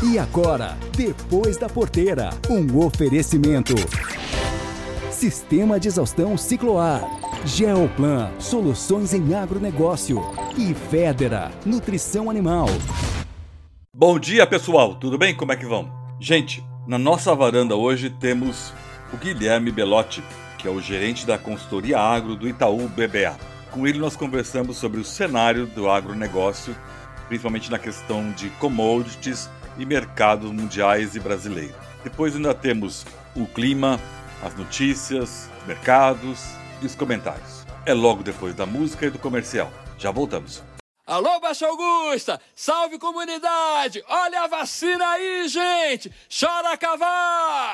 E agora, depois da porteira, um oferecimento. Sistema de exaustão Cicloar. Geoplan, soluções em agronegócio. E Federa, nutrição animal. Bom dia, pessoal. Tudo bem? Como é que vão? Gente, na nossa varanda hoje temos o Guilherme Belotti, que é o gerente da consultoria agro do Itaú BBA. Com ele nós conversamos sobre o cenário do agronegócio, principalmente na questão de commodities e mercados mundiais e brasileiros. Depois ainda temos o clima, as notícias, mercados e os comentários. É logo depois da música e do comercial. Já voltamos. Alô, Baixa Augusta! Salve comunidade! Olha a vacina aí, gente! Chora cavar!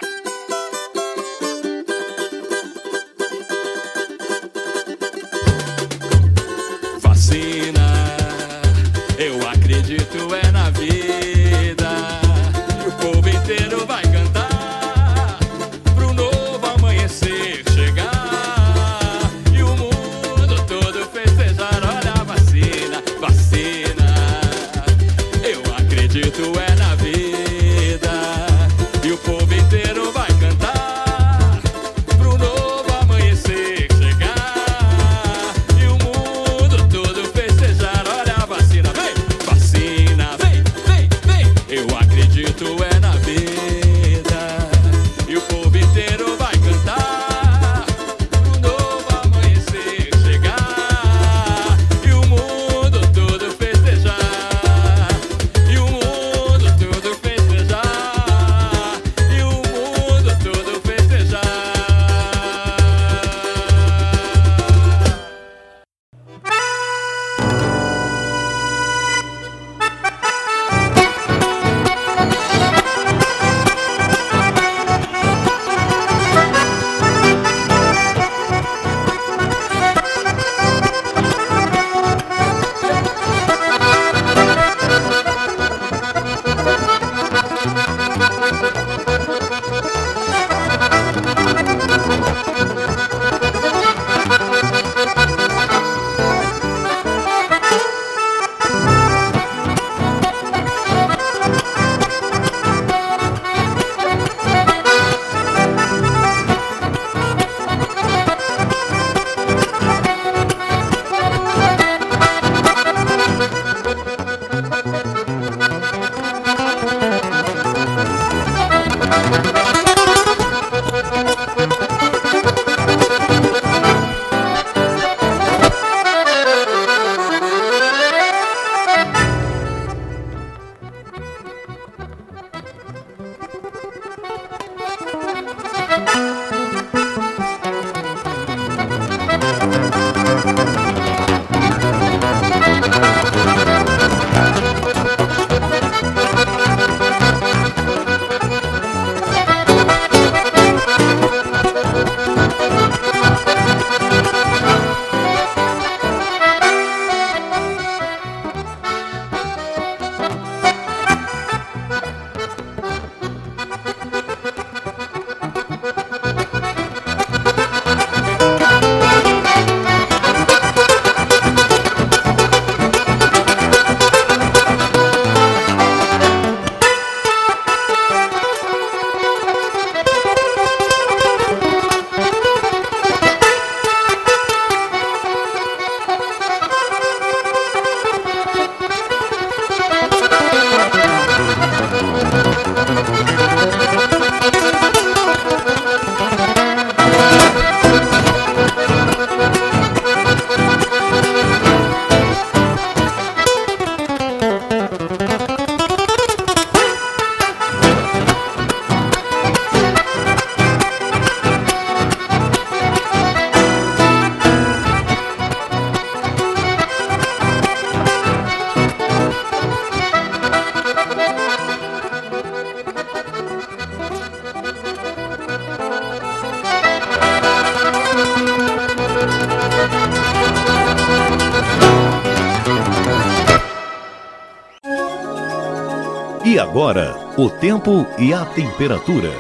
O tempo e a temperatura.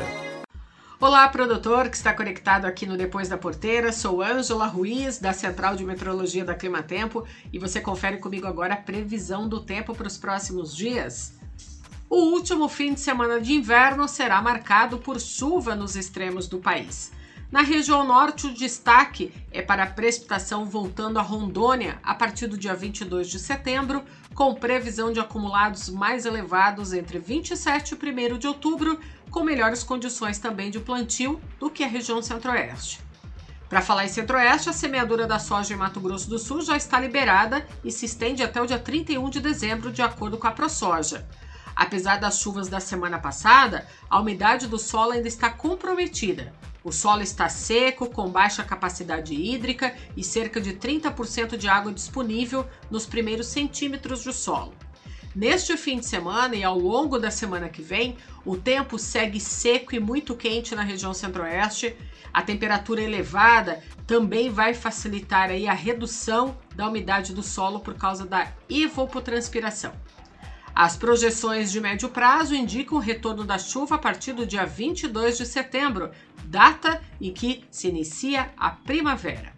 Olá, produtor que está conectado aqui no Depois da Porteira. Sou Ângela Ruiz, da Central de Meteorologia da Climatempo, e você confere comigo agora a previsão do tempo para os próximos dias. O último fim de semana de inverno será marcado por chuva nos extremos do país. Na região norte, o destaque é para a precipitação voltando a Rondônia a partir do dia 22 de setembro, com previsão de acumulados mais elevados entre 27 e 1 de outubro, com melhores condições também de plantio do que a região centro-oeste. Para falar em centro-oeste, a semeadura da soja em Mato Grosso do Sul já está liberada e se estende até o dia 31 de dezembro, de acordo com a ProSoja. Apesar das chuvas da semana passada, a umidade do solo ainda está comprometida. O solo está seco, com baixa capacidade hídrica e cerca de 30% de água disponível nos primeiros centímetros do solo. Neste fim de semana e ao longo da semana que vem, o tempo segue seco e muito quente na região centro-oeste. A temperatura elevada também vai facilitar aí a redução da umidade do solo por causa da evapotranspiração. As projeções de médio prazo indicam o retorno da chuva a partir do dia 22 de setembro, data em que se inicia a primavera.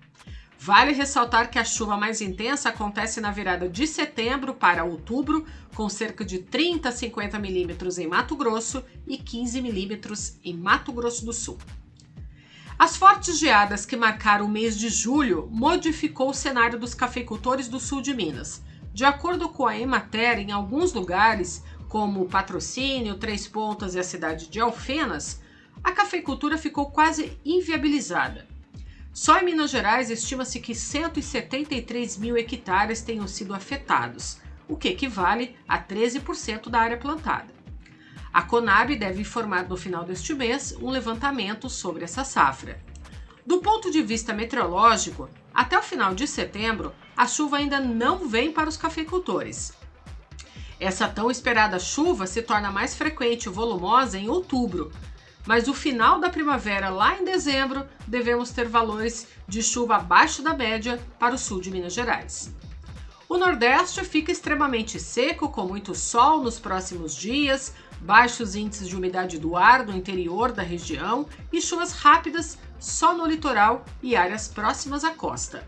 Vale ressaltar que a chuva mais intensa acontece na virada de setembro para outubro, com cerca de 30 a 50 milímetros em Mato Grosso e 15 milímetros em Mato Grosso do Sul. As fortes geadas que marcaram o mês de julho modificou o cenário dos cafeicultores do sul de Minas. De acordo com a Emater, em alguns lugares, como Patrocínio, Três Pontas e a cidade de Alfenas, a cafeicultura ficou quase inviabilizada. Só em Minas Gerais estima-se que 173 mil hectares tenham sido afetados, o que equivale a 13% da área plantada. A Conab deve informar no final deste mês um levantamento sobre essa safra. Do ponto de vista meteorológico, até o final de setembro, a chuva ainda não vem para os cafeicultores. Essa tão esperada chuva se torna mais frequente e volumosa em outubro, mas o final da primavera, lá em dezembro, devemos ter valores de chuva abaixo da média para o sul de Minas Gerais. O Nordeste fica extremamente seco, com muito sol nos próximos dias, baixos índices de umidade do ar no interior da região e chuvas rápidas só no litoral e áreas próximas à costa.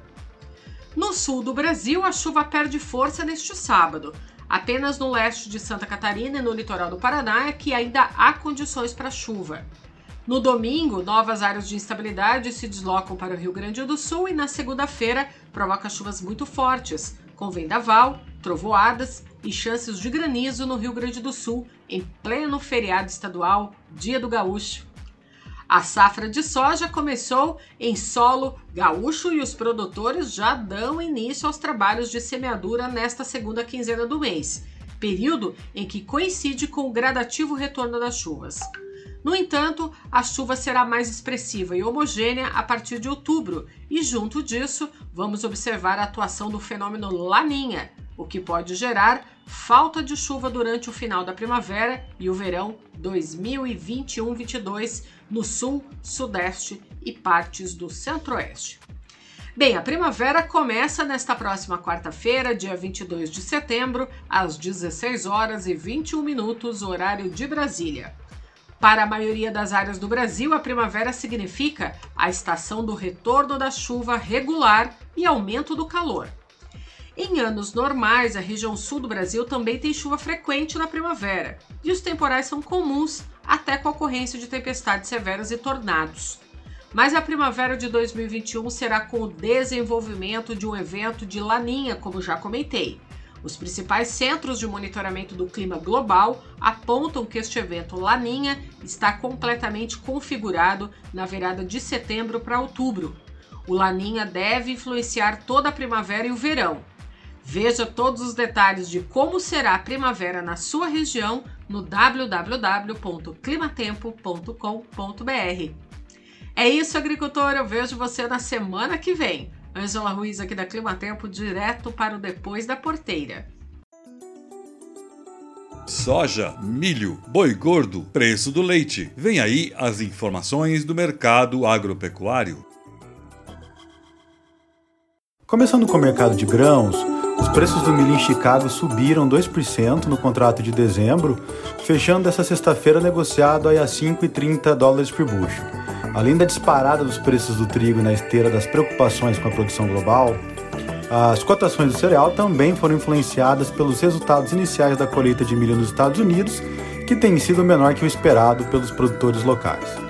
No sul do Brasil, a chuva perde força neste sábado. Apenas no leste de Santa Catarina e no litoral do Paraná é que ainda há condições para chuva. No domingo, novas áreas de instabilidade se deslocam para o Rio Grande do Sul e na segunda-feira provoca chuvas muito fortes, com vendaval, trovoadas e chances de granizo no Rio Grande do Sul em pleno feriado estadual, Dia do Gaúcho. A safra de soja começou em solo gaúcho e os produtores já dão início aos trabalhos de semeadura nesta segunda quinzena do mês, período em que coincide com o gradativo retorno das chuvas. No entanto, a chuva será mais expressiva e homogênea a partir de outubro, e junto disso, vamos observar a atuação do fenômeno Laninha, o que pode gerar falta de chuva durante o final da primavera e o verão 2021-22 no sul, sudeste e partes do centro-oeste. Bem, a primavera começa nesta próxima quarta-feira, dia 22 de setembro, às 16 horas e 21 minutos, horário de Brasília. Para a maioria das áreas do Brasil, a primavera significa a estação do retorno da chuva regular e aumento do calor. Em anos normais, a região sul do Brasil também tem chuva frequente na primavera, e os temporais são comuns, até com a ocorrência de tempestades severas e tornados. Mas a primavera de 2021 será com o desenvolvimento de um evento de laninha, como já comentei. Os principais centros de monitoramento do clima global apontam que este evento Laninha está completamente configurado na virada de setembro para outubro. O Laninha deve influenciar toda a primavera e o verão, Veja todos os detalhes de como será a primavera na sua região no www.climatempo.com.br. É isso, agricultor. Eu vejo você na semana que vem. Ângela Ruiz aqui da Climatempo, direto para o Depois da Porteira. Soja, milho, boi gordo, preço do leite. Vem aí as informações do mercado agropecuário. Começando com o mercado de grãos, os preços do milho em Chicago subiram 2% no contrato de dezembro, fechando essa sexta-feira negociado a 5,30 dólares por bucho. Além da disparada dos preços do trigo na esteira das preocupações com a produção global, As cotações do cereal também foram influenciadas pelos resultados iniciais da colheita de milho nos Estados Unidos, que tem sido menor que o esperado pelos produtores locais.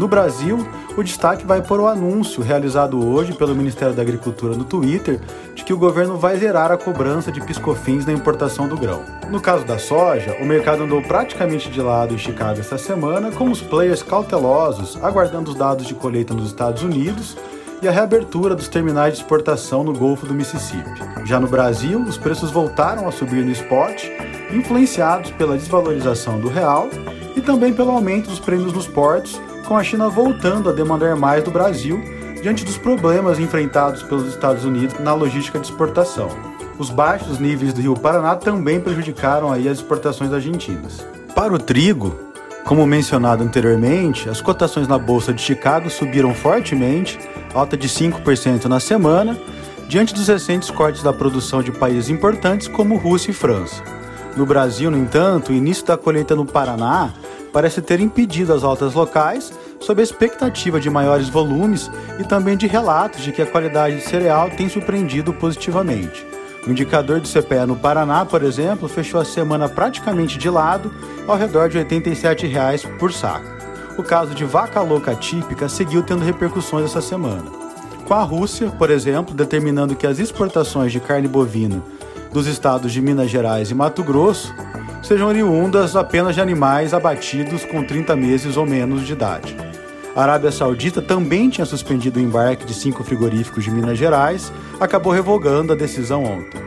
No Brasil, o destaque vai para o anúncio realizado hoje pelo Ministério da Agricultura no Twitter de que o governo vai zerar a cobrança de piscofins na importação do grão. No caso da soja, o mercado andou praticamente de lado em Chicago esta semana, com os players cautelosos aguardando os dados de colheita nos Estados Unidos e a reabertura dos terminais de exportação no Golfo do Mississippi. Já no Brasil, os preços voltaram a subir no spot, influenciados pela desvalorização do real e também pelo aumento dos prêmios nos portos, com a China voltando a demandar mais do Brasil diante dos problemas enfrentados pelos Estados Unidos na logística de exportação. Os baixos níveis do Rio Paraná também prejudicaram aí as exportações argentinas. Para o trigo, como mencionado anteriormente, as cotações na Bolsa de Chicago subiram fortemente alta de 5% na semana, diante dos recentes cortes da produção de países importantes como Rússia e França. No Brasil, no entanto, o início da colheita no Paraná parece ter impedido as altas locais, sob a expectativa de maiores volumes e também de relatos de que a qualidade de cereal tem surpreendido positivamente. O indicador de CPE no Paraná, por exemplo, fechou a semana praticamente de lado, ao redor de 87 reais por saco o caso de vaca louca típica seguiu tendo repercussões essa semana. Com a Rússia, por exemplo, determinando que as exportações de carne bovina dos estados de Minas Gerais e Mato Grosso sejam oriundas apenas de animais abatidos com 30 meses ou menos de idade. A Arábia Saudita também tinha suspendido o embarque de cinco frigoríficos de Minas Gerais, acabou revogando a decisão ontem.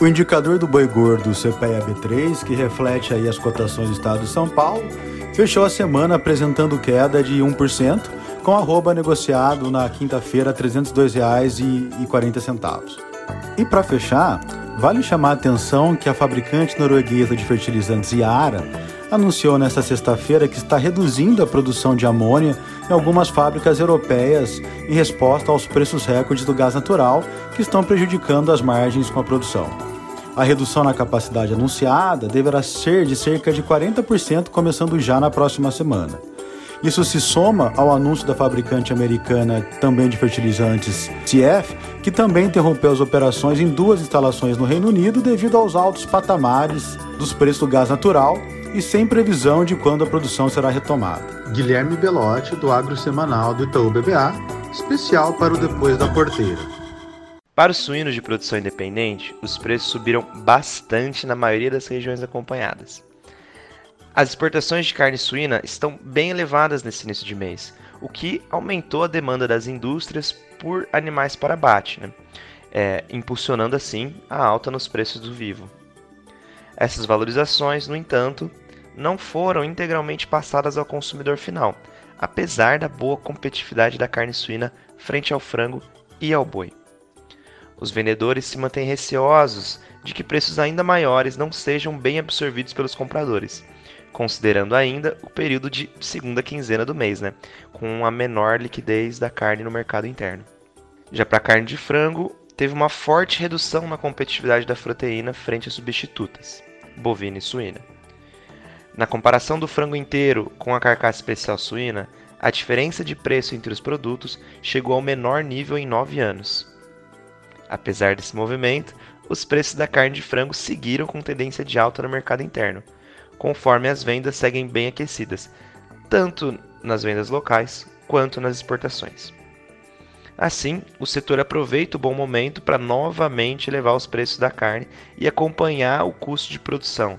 O indicador do boi gordo CPEA-B3, que reflete aí as cotações do estado de São Paulo, fechou a semana apresentando queda de 1%, com arroba negociado na quinta-feira R$ 302,40. E para fechar, vale chamar a atenção que a fabricante norueguesa de fertilizantes Yara anunciou nesta sexta-feira que está reduzindo a produção de amônia em algumas fábricas europeias em resposta aos preços recordes do gás natural que estão prejudicando as margens com a produção. A redução na capacidade anunciada deverá ser de cerca de 40%, começando já na próxima semana. Isso se soma ao anúncio da fabricante americana também de fertilizantes CF, que também interrompeu as operações em duas instalações no Reino Unido devido aos altos patamares dos preços do gás natural e sem previsão de quando a produção será retomada. Guilherme Belotti, do Agro Semanal do Itaú BBA, especial para o Depois da Porteira. Para os suínos de produção independente, os preços subiram bastante na maioria das regiões acompanhadas. As exportações de carne suína estão bem elevadas nesse início de mês, o que aumentou a demanda das indústrias por animais para abate, né? é, impulsionando assim a alta nos preços do vivo. Essas valorizações, no entanto, não foram integralmente passadas ao consumidor final, apesar da boa competitividade da carne suína frente ao frango e ao boi. Os vendedores se mantêm receosos de que preços ainda maiores não sejam bem absorvidos pelos compradores, considerando ainda o período de segunda quinzena do mês, né, com a menor liquidez da carne no mercado interno. Já para a carne de frango, teve uma forte redução na competitividade da proteína frente às substitutas, bovina e suína. Na comparação do frango inteiro com a carcaça especial suína, a diferença de preço entre os produtos chegou ao menor nível em 9 anos, Apesar desse movimento, os preços da carne de frango seguiram com tendência de alta no mercado interno, conforme as vendas seguem bem aquecidas, tanto nas vendas locais quanto nas exportações. Assim, o setor aproveita o bom momento para novamente elevar os preços da carne e acompanhar o custo de produção,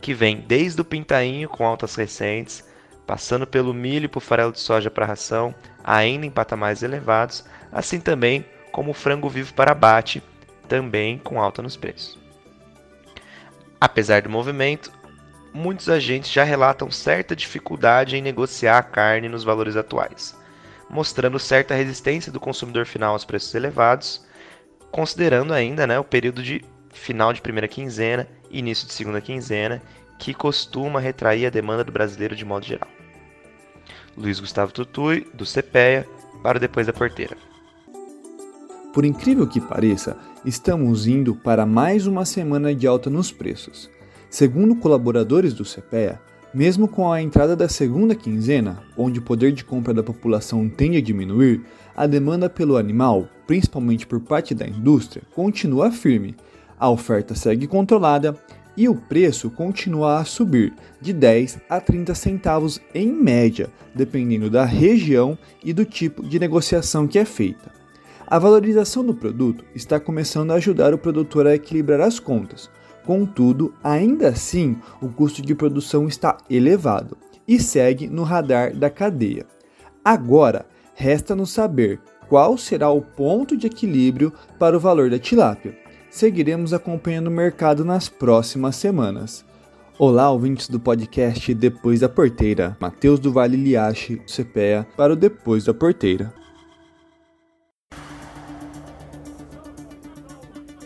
que vem desde o pintainho com altas recentes, passando pelo milho e o farelo de soja para ração, ainda em patamares elevados, assim também como frango vivo para abate, também com alta nos preços. Apesar do movimento, muitos agentes já relatam certa dificuldade em negociar a carne nos valores atuais, mostrando certa resistência do consumidor final aos preços elevados, considerando ainda né, o período de final de primeira quinzena e início de segunda quinzena, que costuma retrair a demanda do brasileiro de modo geral. Luiz Gustavo Tutui, do CPEA, para Depois da Porteira. Por incrível que pareça, estamos indo para mais uma semana de alta nos preços. Segundo colaboradores do CPEA, Mesmo com a entrada da segunda quinzena, onde o poder de compra da população tende a diminuir, a demanda pelo animal, principalmente por parte da indústria, continua firme. A oferta segue controlada e o preço continua a subir de 10 a 30 centavos em média, dependendo da região e do tipo de negociação que é feita. A valorização do produto está começando a ajudar o produtor a equilibrar as contas, Contudo, ainda assim, o custo de produção está elevado e segue no radar da cadeia. Agora, resta-nos saber qual será o ponto de equilíbrio para o valor da tilápia. Seguiremos acompanhando o mercado nas próximas semanas. Olá, ouvintes do podcast Depois da Porteira. Matheus do Vale Liache, CPEA, para o Depois da Porteira.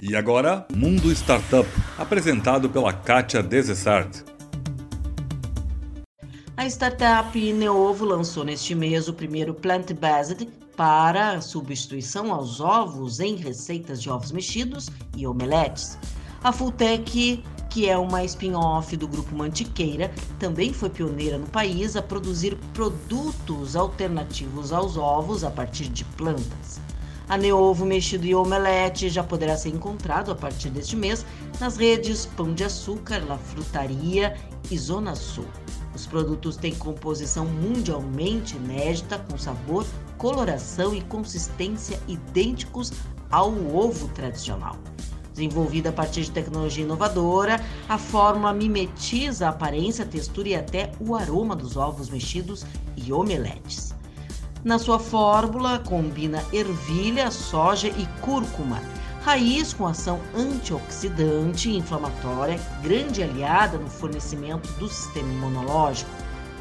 E agora, Mundo Startup, apresentado pela Kátia Desessart. A startup Neovo lançou neste mês o primeiro plant-based para substituição aos ovos em receitas de ovos mexidos e omeletes. A Fulltech, que é uma spin-off do grupo Mantiqueira, também foi pioneira no país a produzir produtos alternativos aos ovos a partir de plantas. A Neovo Mexido e Omelete já poderá ser encontrado a partir deste mês nas redes Pão de Açúcar, La Frutaria e Zona Sul. Os produtos têm composição mundialmente inédita, com sabor, coloração e consistência idênticos ao ovo tradicional. Desenvolvida a partir de tecnologia inovadora, a fórmula mimetiza a aparência, a textura e até o aroma dos ovos mexidos e omeletes. Na sua fórmula, combina ervilha, soja e cúrcuma, raiz com ação antioxidante e inflamatória, grande aliada no fornecimento do sistema imunológico,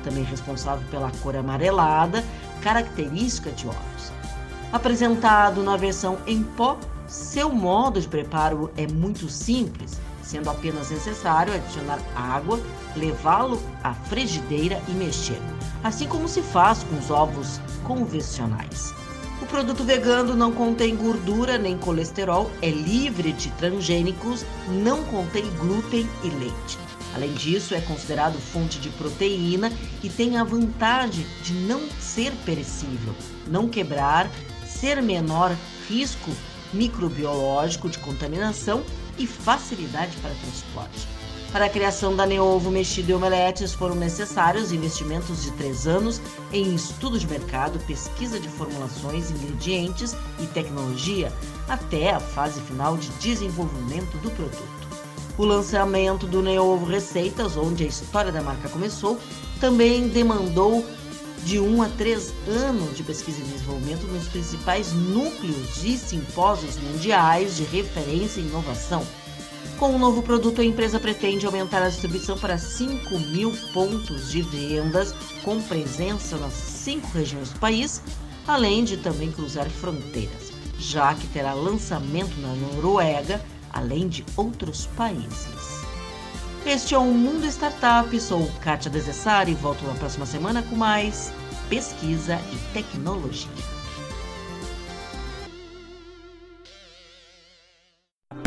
também responsável pela cor amarelada, característica de ovos. Apresentado na versão em pó, seu modo de preparo é muito simples, sendo apenas necessário adicionar água, levá-lo à frigideira e mexer, assim como se faz com os ovos convencionais. O produto vegano não contém gordura nem colesterol, é livre de transgênicos, não contém glúten e leite. Além disso, é considerado fonte de proteína e tem a vantagem de não ser perecível, não quebrar, ser menor risco microbiológico de contaminação e facilidade para transporte. Para a criação da Neovo Mexido e Omeletes foram necessários investimentos de três anos em estudo de mercado, pesquisa de formulações, ingredientes e tecnologia, até a fase final de desenvolvimento do produto. O lançamento do Neovo Receitas, onde a história da marca começou, também demandou de um a três anos de pesquisa e desenvolvimento nos principais núcleos de simpósios mundiais de referência e inovação com o novo produto, a empresa pretende aumentar a distribuição para 5 mil pontos de vendas, com presença nas cinco regiões do país, além de também cruzar fronteiras, já que terá lançamento na Noruega, além de outros países. Este é o Mundo Startup, sou Kátia Desessari e volto na próxima semana com mais pesquisa e tecnologia.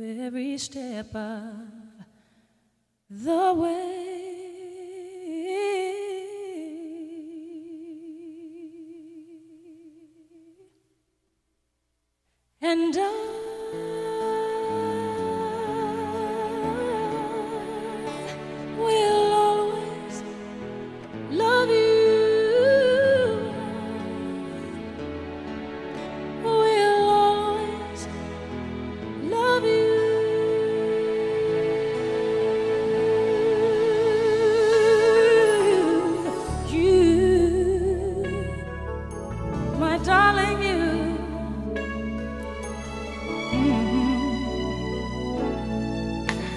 every step of the way. And I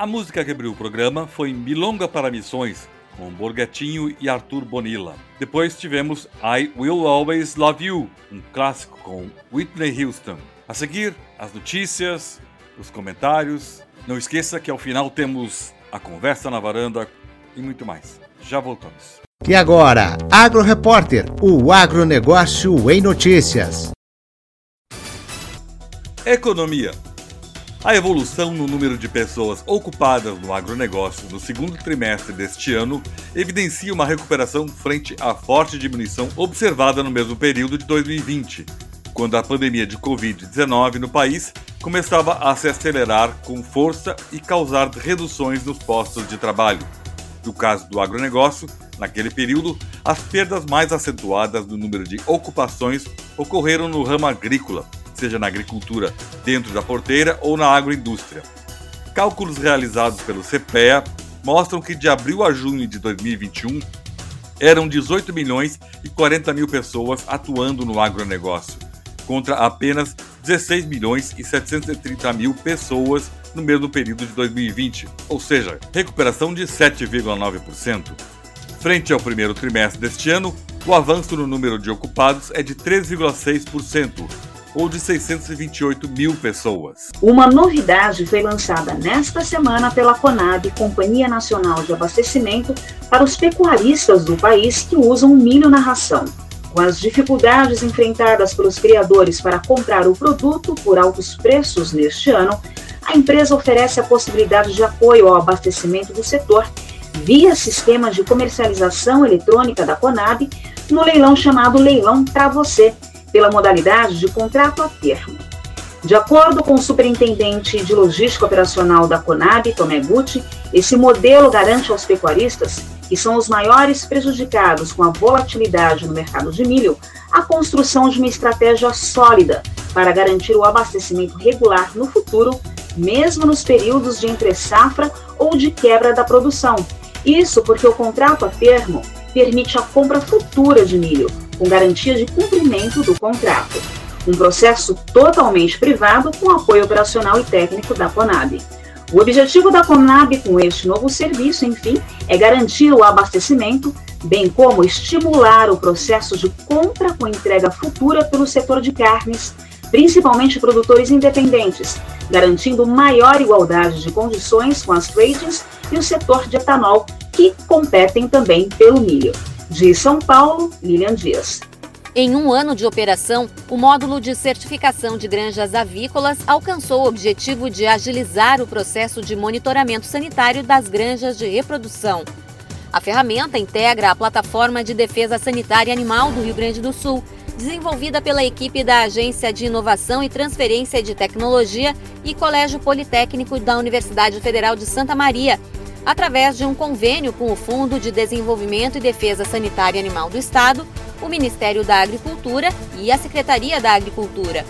A música que abriu o programa foi Milonga para Missões, com Borgatinho e Arthur Bonilla. Depois tivemos I Will Always Love You, um clássico com Whitney Houston. A seguir, as notícias, os comentários. Não esqueça que ao final temos a conversa na varanda e muito mais. Já voltamos. E agora, Agro Repórter, o agronegócio em notícias. Economia. A evolução no número de pessoas ocupadas no agronegócio no segundo trimestre deste ano evidencia uma recuperação frente à forte diminuição observada no mesmo período de 2020, quando a pandemia de Covid-19 no país começava a se acelerar com força e causar reduções nos postos de trabalho. No caso do agronegócio, naquele período, as perdas mais acentuadas no número de ocupações ocorreram no ramo agrícola, seja na agricultura dentro da porteira ou na agroindústria. Cálculos realizados pelo CPEA mostram que de abril a junho de 2021 eram 18 milhões e 40 mil pessoas atuando no agronegócio, contra apenas 16 milhões e 730 mil pessoas no mesmo período de 2020, ou seja, recuperação de 7,9%. Frente ao primeiro trimestre deste ano, o avanço no número de ocupados é de 3,6%, ou de 628 mil pessoas. Uma novidade foi lançada nesta semana pela Conab, Companhia Nacional de Abastecimento, para os pecuaristas do país que usam milho na ração. Com as dificuldades enfrentadas pelos criadores para comprar o produto por altos preços neste ano, a empresa oferece a possibilidade de apoio ao abastecimento do setor via sistema de comercialização eletrônica da Conab no leilão chamado Leilão para Você, pela modalidade de contrato a termo. De acordo com o superintendente de logística operacional da Conab, Tomé Gucci, esse modelo garante aos pecuaristas, que são os maiores prejudicados com a volatilidade no mercado de milho, a construção de uma estratégia sólida para garantir o abastecimento regular no futuro, mesmo nos períodos de entre-safra ou de quebra da produção. Isso porque o contrato a termo permite a compra futura de milho, com garantia de cumprimento do contrato. Um processo totalmente privado com apoio operacional e técnico da Conab. O objetivo da Conab com este novo serviço, enfim, é garantir o abastecimento, bem como estimular o processo de compra com entrega futura pelo setor de carnes, principalmente produtores independentes, garantindo maior igualdade de condições com as trades e o setor de etanol, que competem também pelo milho. De São Paulo, Lilian Dias. Em um ano de operação, o módulo de certificação de granjas avícolas alcançou o objetivo de agilizar o processo de monitoramento sanitário das granjas de reprodução. A ferramenta integra a Plataforma de Defesa Sanitária Animal do Rio Grande do Sul, desenvolvida pela equipe da Agência de Inovação e Transferência de Tecnologia e Colégio Politécnico da Universidade Federal de Santa Maria, através de um convênio com o Fundo de Desenvolvimento e Defesa Sanitária Animal do Estado, o Ministério da Agricultura e a Secretaria da Agricultura.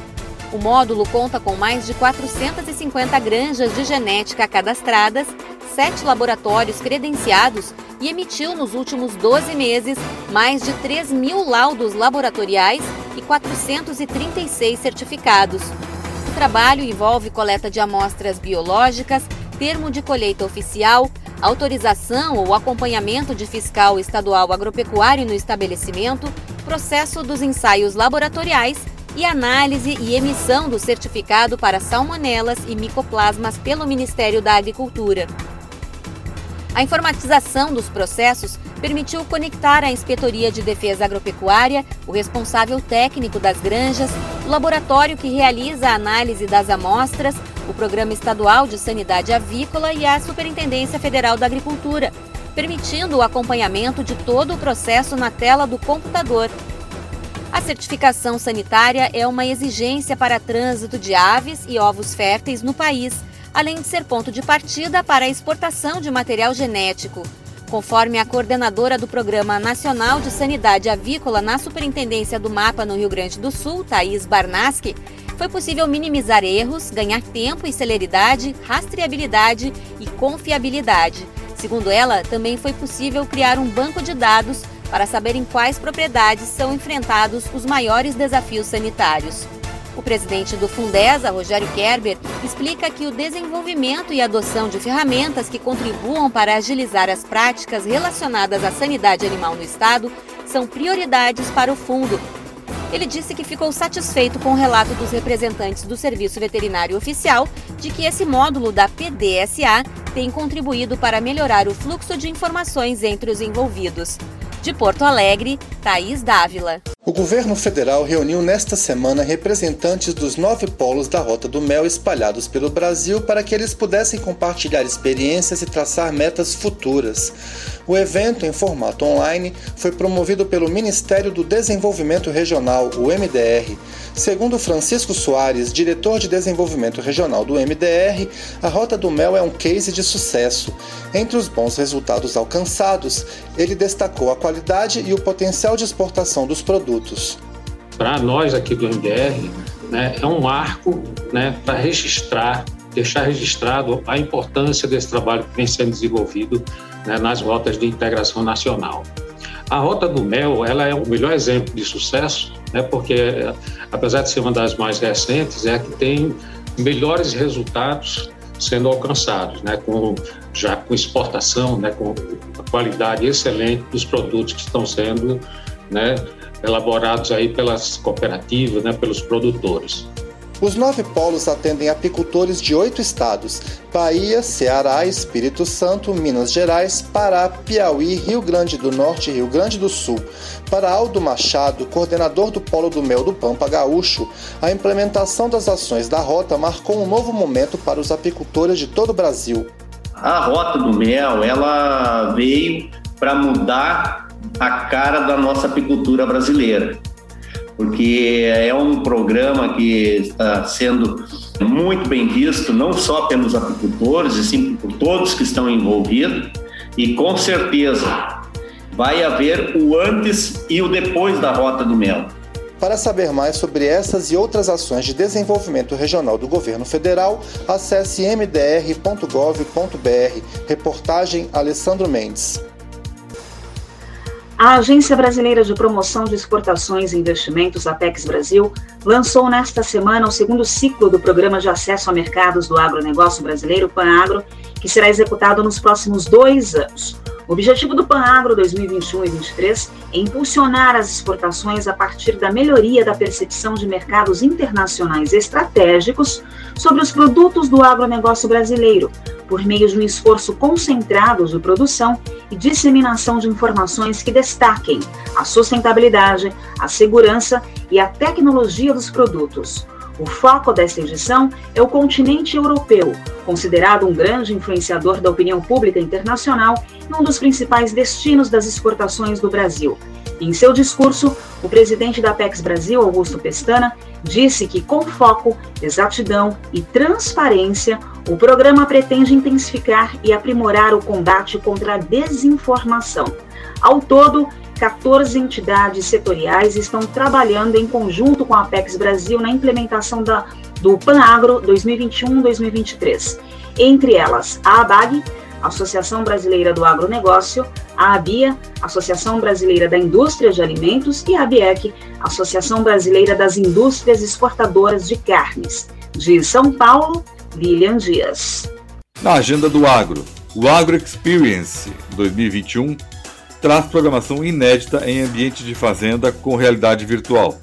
O módulo conta com mais de 450 granjas de genética cadastradas, sete laboratórios credenciados e emitiu nos últimos 12 meses mais de 3 mil laudos laboratoriais e 436 certificados. O trabalho envolve coleta de amostras biológicas, termo de colheita oficial, autorização ou acompanhamento de fiscal estadual agropecuário no estabelecimento, processo dos ensaios laboratoriais e análise e emissão do certificado para salmonelas e micoplasmas pelo Ministério da Agricultura. A informatização dos processos permitiu conectar a Inspetoria de Defesa Agropecuária, o responsável técnico das granjas, o laboratório que realiza a análise das amostras, o Programa Estadual de Sanidade Avícola e a Superintendência Federal da Agricultura, permitindo o acompanhamento de todo o processo na tela do computador. A certificação sanitária é uma exigência para trânsito de aves e ovos férteis no país além de ser ponto de partida para a exportação de material genético. Conforme a coordenadora do Programa Nacional de Sanidade Avícola na Superintendência do Mapa no Rio Grande do Sul, Thaís Barnaski, foi possível minimizar erros, ganhar tempo e celeridade, rastreabilidade e confiabilidade. Segundo ela, também foi possível criar um banco de dados para saber em quais propriedades são enfrentados os maiores desafios sanitários. O presidente do Fundesa, Rogério Kerber, explica que o desenvolvimento e adoção de ferramentas que contribuam para agilizar as práticas relacionadas à sanidade animal no Estado são prioridades para o fundo. Ele disse que ficou satisfeito com o relato dos representantes do Serviço Veterinário Oficial de que esse módulo da PDSA tem contribuído para melhorar o fluxo de informações entre os envolvidos. De Porto Alegre, Thaís Dávila. O governo federal reuniu nesta semana representantes dos nove polos da Rota do Mel espalhados pelo Brasil para que eles pudessem compartilhar experiências e traçar metas futuras. O evento, em formato online, foi promovido pelo Ministério do Desenvolvimento Regional, o MDR. Segundo Francisco Soares, diretor de desenvolvimento regional do MDR, a Rota do Mel é um case de sucesso. Entre os bons resultados alcançados, ele destacou a qualidade e o potencial de exportação dos produtos. Para nós aqui do MDR, né, é um marco né, para registrar, deixar registrado a importância desse trabalho que vem sendo desenvolvido né, nas rotas de integração nacional. A Rota do Mel ela é o melhor exemplo de sucesso, né, porque, apesar de ser uma das mais recentes, é a que tem melhores resultados sendo alcançados, né, com, já com exportação, né, com a qualidade excelente dos produtos que estão sendo né, elaborados aí pelas cooperativas, né, pelos produtores. Os nove polos atendem apicultores de oito estados: Bahia, Ceará, Espírito Santo, Minas Gerais, Pará, Piauí, Rio Grande do Norte e Rio Grande do Sul. Para Aldo Machado, coordenador do Polo do Mel do Pampa Gaúcho, a implementação das ações da rota marcou um novo momento para os apicultores de todo o Brasil. A Rota do Mel, ela veio para mudar a cara da nossa apicultura brasileira, porque é um programa que está sendo muito bem visto, não só pelos apicultores, e sim por todos que estão envolvidos, e com certeza vai haver o antes e o depois da Rota do Mel. Para saber mais sobre essas e outras ações de desenvolvimento regional do governo federal, acesse mdr.gov.br. Reportagem Alessandro Mendes. A Agência Brasileira de Promoção de Exportações e Investimentos, Apex Brasil, lançou nesta semana o segundo ciclo do Programa de Acesso a Mercados do Agronegócio Brasileiro, PANAGRO, que será executado nos próximos dois anos. O objetivo do PANAGRO 2021 e 2023 é impulsionar as exportações a partir da melhoria da percepção de mercados internacionais estratégicos sobre os produtos do agronegócio brasileiro, por meio de um esforço concentrado de produção e disseminação de informações que destaquem a sustentabilidade, a segurança e a tecnologia dos produtos. O foco desta edição é o continente europeu, considerado um grande influenciador da opinião pública internacional e um dos principais destinos das exportações do Brasil. Em seu discurso, o presidente da Apex Brasil, Augusto Pestana, disse que, com foco, exatidão e transparência, o programa pretende intensificar e aprimorar o combate contra a desinformação. Ao todo, 14 entidades setoriais estão trabalhando em conjunto com a Apex Brasil na implementação da, do PANAGRO 2021-2023. Entre elas, a ABAG, Associação Brasileira do Agronegócio, a ABIA, Associação Brasileira da Indústria de Alimentos, e a ABIEC, Associação Brasileira das Indústrias Exportadoras de Carnes. De São Paulo, Lilian Dias. Na agenda do agro, o Agro Experience 2021 traz programação inédita em ambiente de fazenda com realidade virtual.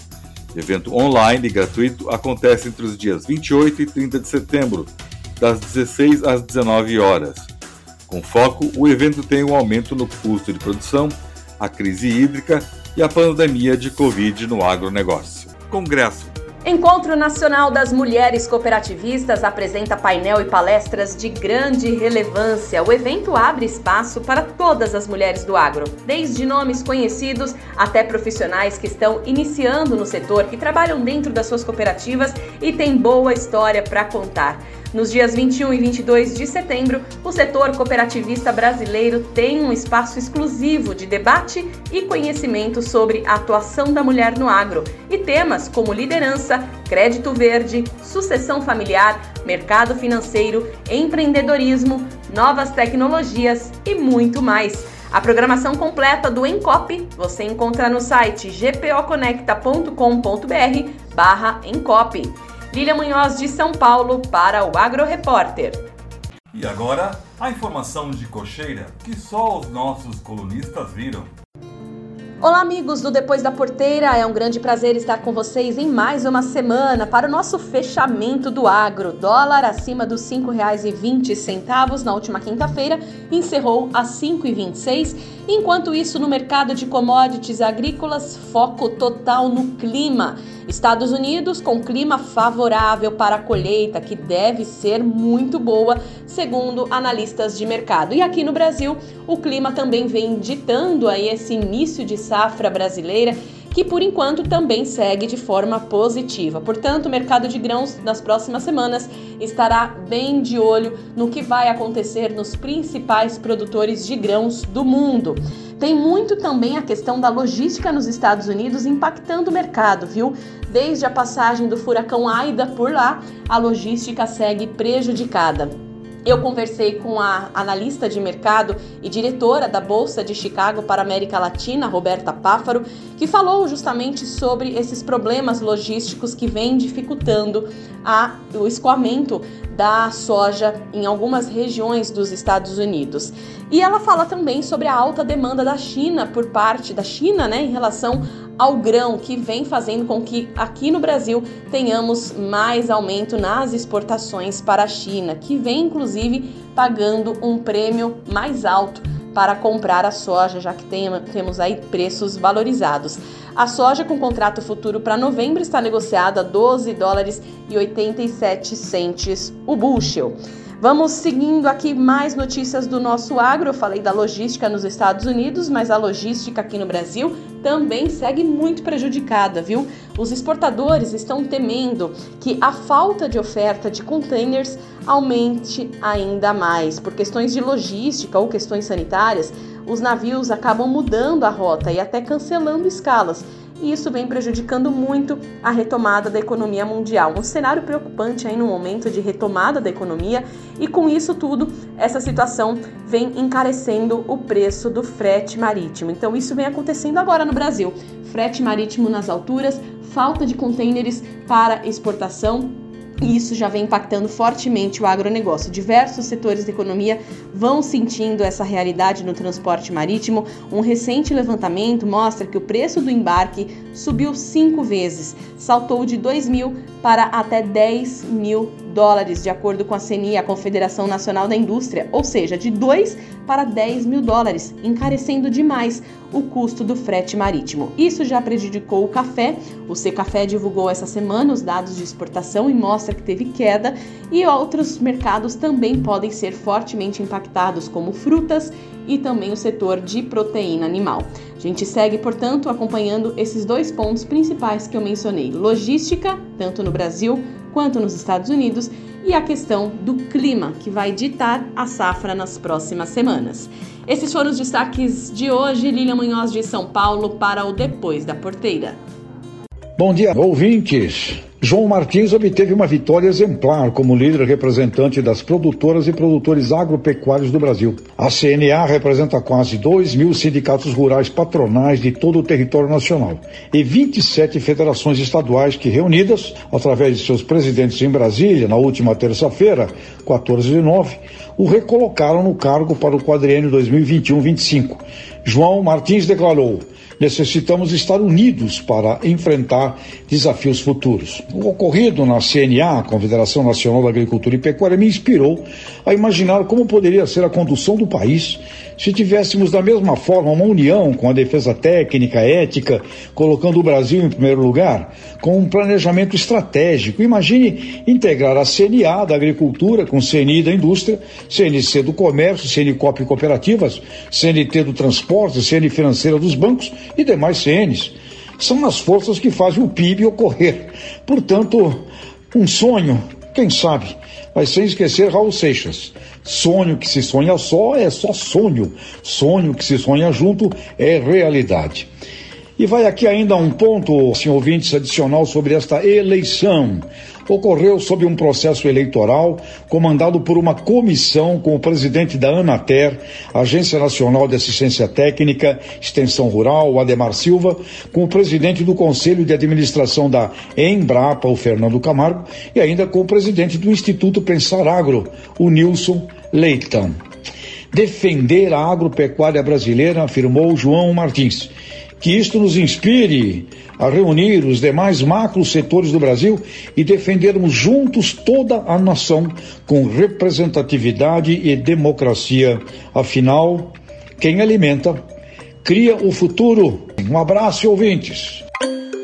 Evento online e gratuito acontece entre os dias 28 e 30 de setembro, das 16 às 19 horas. Com foco, o evento tem um aumento no custo de produção, a crise hídrica e a pandemia de Covid no agronegócio. Congresso Encontro Nacional das Mulheres Cooperativistas apresenta painel e palestras de grande relevância. O evento abre espaço para todas as mulheres do agro, desde nomes conhecidos até profissionais que estão iniciando no setor, que trabalham dentro das suas cooperativas e têm boa história para contar. Nos dias 21 e 22 de setembro, o setor cooperativista brasileiro tem um espaço exclusivo de debate e conhecimento sobre a atuação da mulher no agro e temas como liderança, crédito verde, sucessão familiar, mercado financeiro, empreendedorismo, novas tecnologias e muito mais. A programação completa do Encop você encontra no site gpoconecta.com.br barra Encop. Lília Munhoz de São Paulo para o Agro Repórter. E agora, a informação de cocheira que só os nossos colunistas viram. Olá, amigos do Depois da Porteira. É um grande prazer estar com vocês em mais uma semana para o nosso fechamento do agro. Dólar acima dos R$ 5,20 na última quinta-feira encerrou a R$ 5,26. Enquanto isso, no mercado de commodities agrícolas, foco total no clima. Estados Unidos com clima favorável para a colheita, que deve ser muito boa, segundo analistas de mercado. E aqui no Brasil, o clima também vem ditando aí esse início de safra brasileira que por enquanto também segue de forma positiva. Portanto, o mercado de grãos nas próximas semanas estará bem de olho no que vai acontecer nos principais produtores de grãos do mundo. Tem muito também a questão da logística nos Estados Unidos impactando o mercado, viu? Desde a passagem do furacão Aida por lá, a logística segue prejudicada. Eu conversei com a analista de mercado e diretora da Bolsa de Chicago para América Latina, Roberta Páfaro, que falou justamente sobre esses problemas logísticos que vêm dificultando a, o escoamento da soja em algumas regiões dos Estados Unidos. E ela fala também sobre a alta demanda da China por parte da China, né, em relação ao grão, que vem fazendo com que aqui no Brasil tenhamos mais aumento nas exportações para a China, que vem inclusive pagando um prêmio mais alto para comprar a soja, já que tem, temos aí preços valorizados. A soja com contrato futuro para novembro está negociada a 12 dólares e 87 centes o bushel. Vamos seguindo aqui mais notícias do nosso agro. Eu falei da logística nos Estados Unidos, mas a logística aqui no Brasil também segue muito prejudicada, viu? Os exportadores estão temendo que a falta de oferta de containers aumente ainda mais. Por questões de logística ou questões sanitárias, os navios acabam mudando a rota e até cancelando escalas e isso vem prejudicando muito a retomada da economia mundial. Um cenário preocupante aí no momento de retomada da economia e com isso tudo, essa situação vem encarecendo o preço do frete marítimo. Então isso vem acontecendo agora no Brasil. Frete marítimo nas alturas, falta de contêineres para exportação e isso já vem impactando fortemente o agronegócio. Diversos setores da economia vão sentindo essa realidade no transporte marítimo. Um recente levantamento mostra que o preço do embarque subiu cinco vezes, saltou de 2 mil para até 10 mil dólares, de acordo com a CNI, a Confederação Nacional da Indústria, ou seja, de 2 para 10 mil dólares, encarecendo demais o custo do frete marítimo. Isso já prejudicou o café. O Secafé divulgou essa semana os dados de exportação e mostra que teve queda, e outros mercados também podem ser fortemente impactados, como frutas e também o setor de proteína animal. A gente segue, portanto, acompanhando esses dois pontos principais que eu mencionei: logística, tanto no Brasil quanto nos Estados Unidos, e a questão do clima, que vai ditar a safra nas próximas semanas. Esses foram os destaques de hoje. Lilian Munhoz de São Paulo para o Depois da Porteira. Bom dia, ouvintes. João Martins obteve uma vitória exemplar como líder representante das produtoras e produtores agropecuários do Brasil. A CNA representa quase 2 mil sindicatos rurais patronais de todo o território nacional e 27 federações estaduais que, reunidas através de seus presidentes em Brasília na última terça-feira, 14 de 9, o recolocaram no cargo para o quadriênio 2021-25. João Martins declarou necessitamos estar unidos para enfrentar desafios futuros. O ocorrido na CNA, Confederação Nacional da Agricultura e Pecuária, me inspirou a imaginar como poderia ser a condução do país se tivéssemos da mesma forma uma união com a defesa técnica, ética, colocando o Brasil em primeiro lugar, com um planejamento estratégico. Imagine integrar a CNA da agricultura com CNI da indústria, CNC do comércio, CNCOP cooperativas, CNT do transporte, CN financeira dos bancos e demais CNs. São as forças que fazem o PIB ocorrer. Portanto, um sonho, quem sabe, mas sem esquecer Raul Seixas. Sonho que se sonha só é só sonho. Sonho que se sonha junto é realidade. E vai aqui ainda um ponto, senhor ouvintes, adicional sobre esta eleição ocorreu sob um processo eleitoral comandado por uma comissão com o presidente da Anater, Agência Nacional de Assistência Técnica, Extensão Rural, Ademar Silva, com o presidente do Conselho de Administração da Embrapa, o Fernando Camargo, e ainda com o presidente do Instituto Pensar Agro, o Nilson Leitão. Defender a agropecuária brasileira, afirmou João Martins. Que isto nos inspire a reunir os demais macro setores do Brasil e defendermos juntos toda a nação com representatividade e democracia. Afinal, quem alimenta cria o futuro. Um abraço, ouvintes.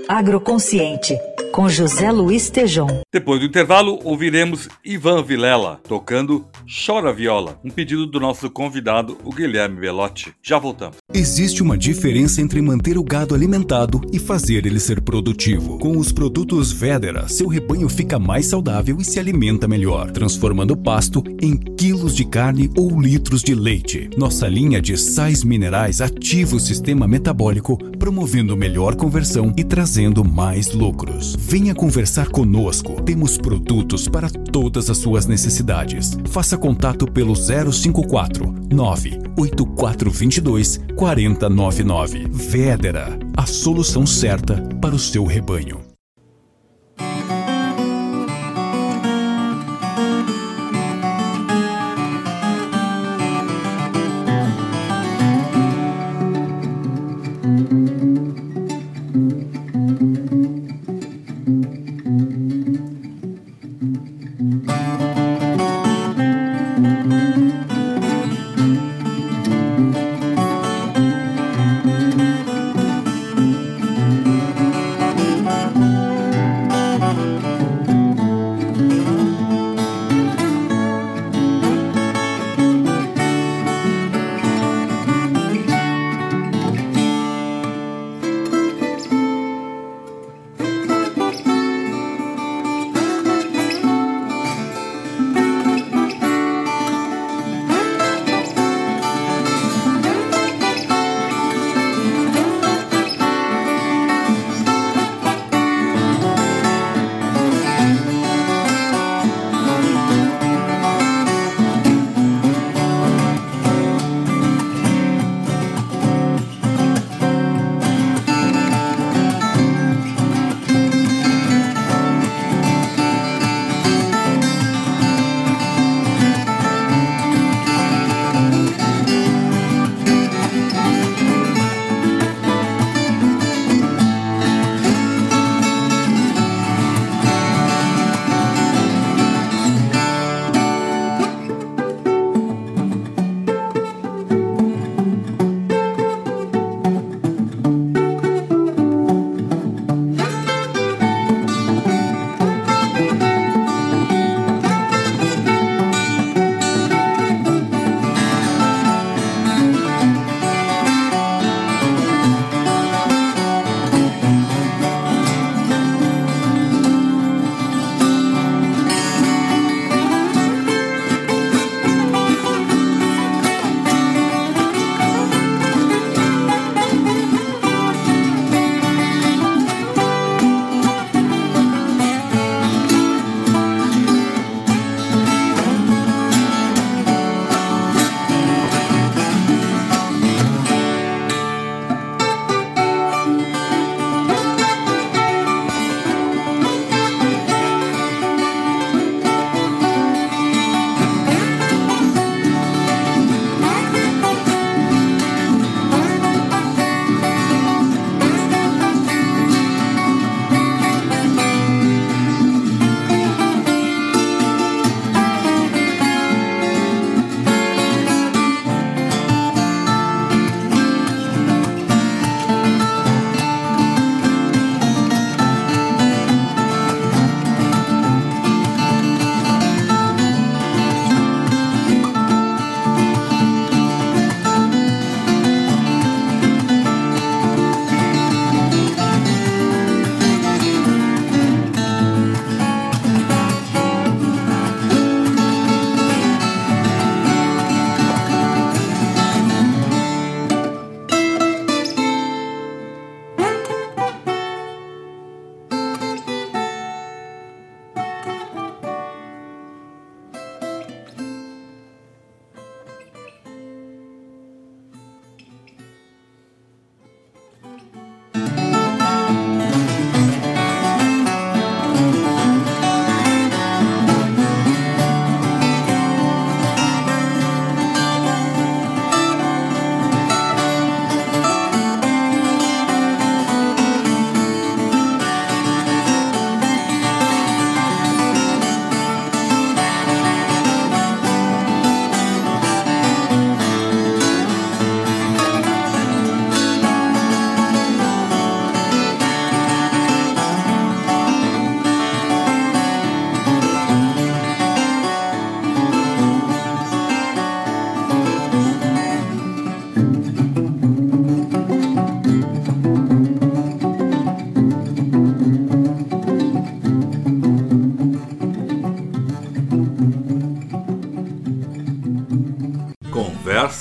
Agroconsciente com José Luiz Tejom. Depois do intervalo, ouviremos Ivan Vilela tocando Chora Viola, um pedido do nosso convidado, o Guilherme Belotti. Já voltamos. Existe uma diferença entre manter o gado alimentado e fazer ele ser produtivo. Com os produtos Vedera, seu rebanho fica mais saudável e se alimenta melhor, transformando o pasto em quilos de carne ou litros de leite. Nossa linha de sais minerais ativa o sistema metabólico, promovendo melhor conversão e trazendo mais lucros. Venha conversar conosco. Temos produtos para todas as suas necessidades. Faça contato pelo 054 98422 4099. Vedera, a solução certa para o seu rebanho.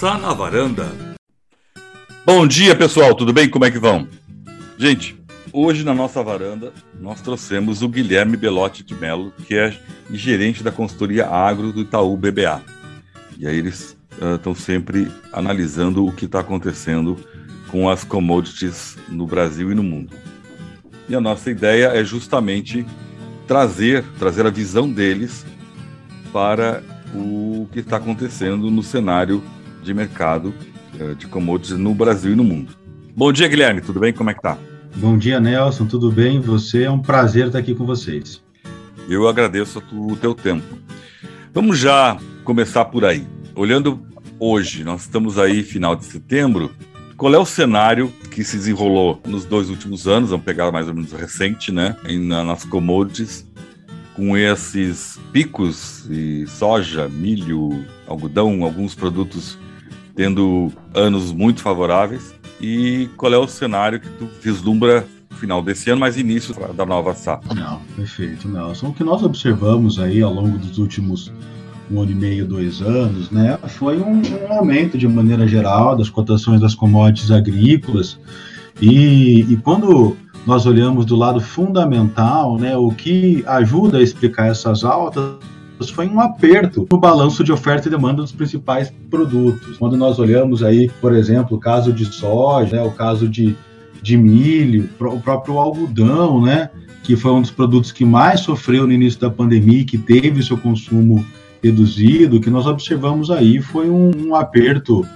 Conversa na varanda. Bom dia, pessoal, tudo bem? Como é que vão? Gente, hoje na nossa varanda nós trouxemos o Guilherme Belotti de Mello, que é gerente da consultoria agro do Itaú BBA. E aí eles estão uh, sempre analisando o que está acontecendo com as commodities no Brasil e no mundo. E a nossa ideia é justamente trazer, trazer a visão deles para o que está acontecendo no cenário de mercado uh, de commodities no Brasil e no mundo. Bom dia, Guilherme, tudo bem? Como é que tá? Bom dia, Nelson, tudo bem? Você é um prazer estar aqui com vocês. Eu agradeço o teu tempo. Vamos já começar por aí. Olhando hoje, nós estamos aí final de setembro. Qual é o cenário que se desenrolou nos dois últimos anos? Vamos pegar mais ou menos recente, né? nas commodities, com esses picos de soja, milho, algodão, alguns produtos tendo anos muito favoráveis e qual é o cenário que tu vislumbra final desse ano, mas início da nova safra. Não, perfeito, Nelson. O que nós observamos aí ao longo dos últimos um ano e meio, dois anos, né, foi um, um aumento de maneira geral das cotações das commodities agrícolas e, e quando nós olhamos do lado fundamental, né, o que ajuda a explicar essas altas foi um aperto no balanço de oferta e demanda dos principais produtos. Quando nós olhamos aí, por exemplo, o caso de soja, né, o caso de, de milho, o próprio algodão, né, que foi um dos produtos que mais sofreu no início da pandemia e que teve seu consumo reduzido, o que nós observamos aí foi um, um aperto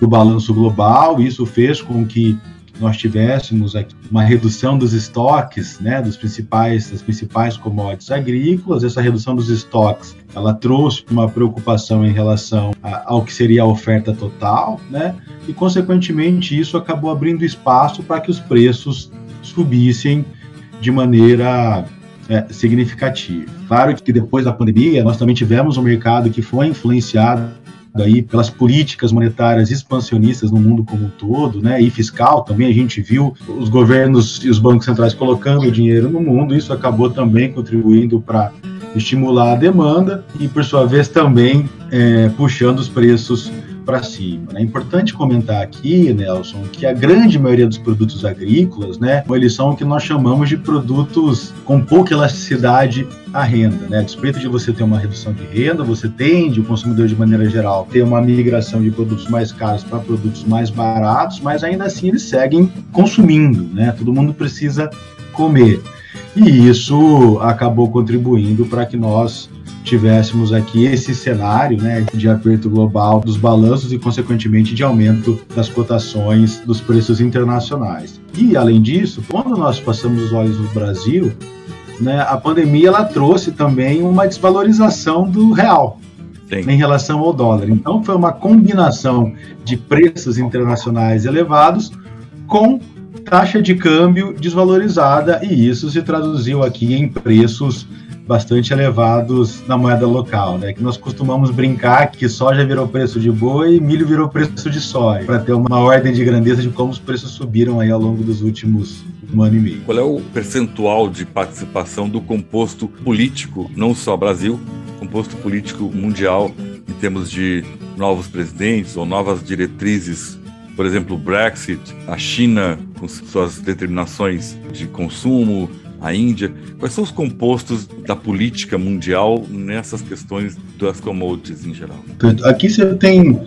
do balanço global, isso fez com que nós tivéssemos aqui uma redução dos estoques, né, dos principais, das principais commodities agrícolas. Essa redução dos estoques, ela trouxe uma preocupação em relação a, ao que seria a oferta total, né, e consequentemente isso acabou abrindo espaço para que os preços subissem de maneira é, significativa. Claro que depois da pandemia nós também tivemos um mercado que foi influenciado aí pelas políticas monetárias expansionistas no mundo como um todo, né, e fiscal também, a gente viu os governos e os bancos centrais colocando dinheiro no mundo, isso acabou também contribuindo para estimular a demanda e, por sua vez, também é, puxando os preços para cima. É importante comentar aqui, Nelson, que a grande maioria dos produtos agrícolas, né, eles são o que nós chamamos de produtos com pouca elasticidade à renda. Né? A despeito de você ter uma redução de renda, você tende, o consumidor de maneira geral, ter uma migração de produtos mais caros para produtos mais baratos, mas ainda assim eles seguem consumindo, né? Todo mundo precisa comer. E isso acabou contribuindo para que nós tivéssemos aqui esse cenário né, de aperto global dos balanços e, consequentemente, de aumento das cotações dos preços internacionais. E, além disso, quando nós passamos os olhos no Brasil, né, a pandemia ela trouxe também uma desvalorização do real. Sim. em relação ao dólar. Então, foi uma combinação de preços internacionais elevados com taxa de câmbio desvalorizada, e isso se traduziu aqui em preços bastante elevados na moeda local, né? Que nós costumamos brincar que soja virou preço de boi milho virou preço de soja, para ter uma ordem de grandeza de como os preços subiram aí ao longo dos últimos um ano e meio. Qual é o percentual de participação do composto político, não só Brasil, composto político mundial, em termos de novos presidentes ou novas diretrizes por exemplo, o Brexit, a China com suas determinações de consumo, a Índia. Quais são os compostos da política mundial nessas questões das commodities em geral? Aqui você tem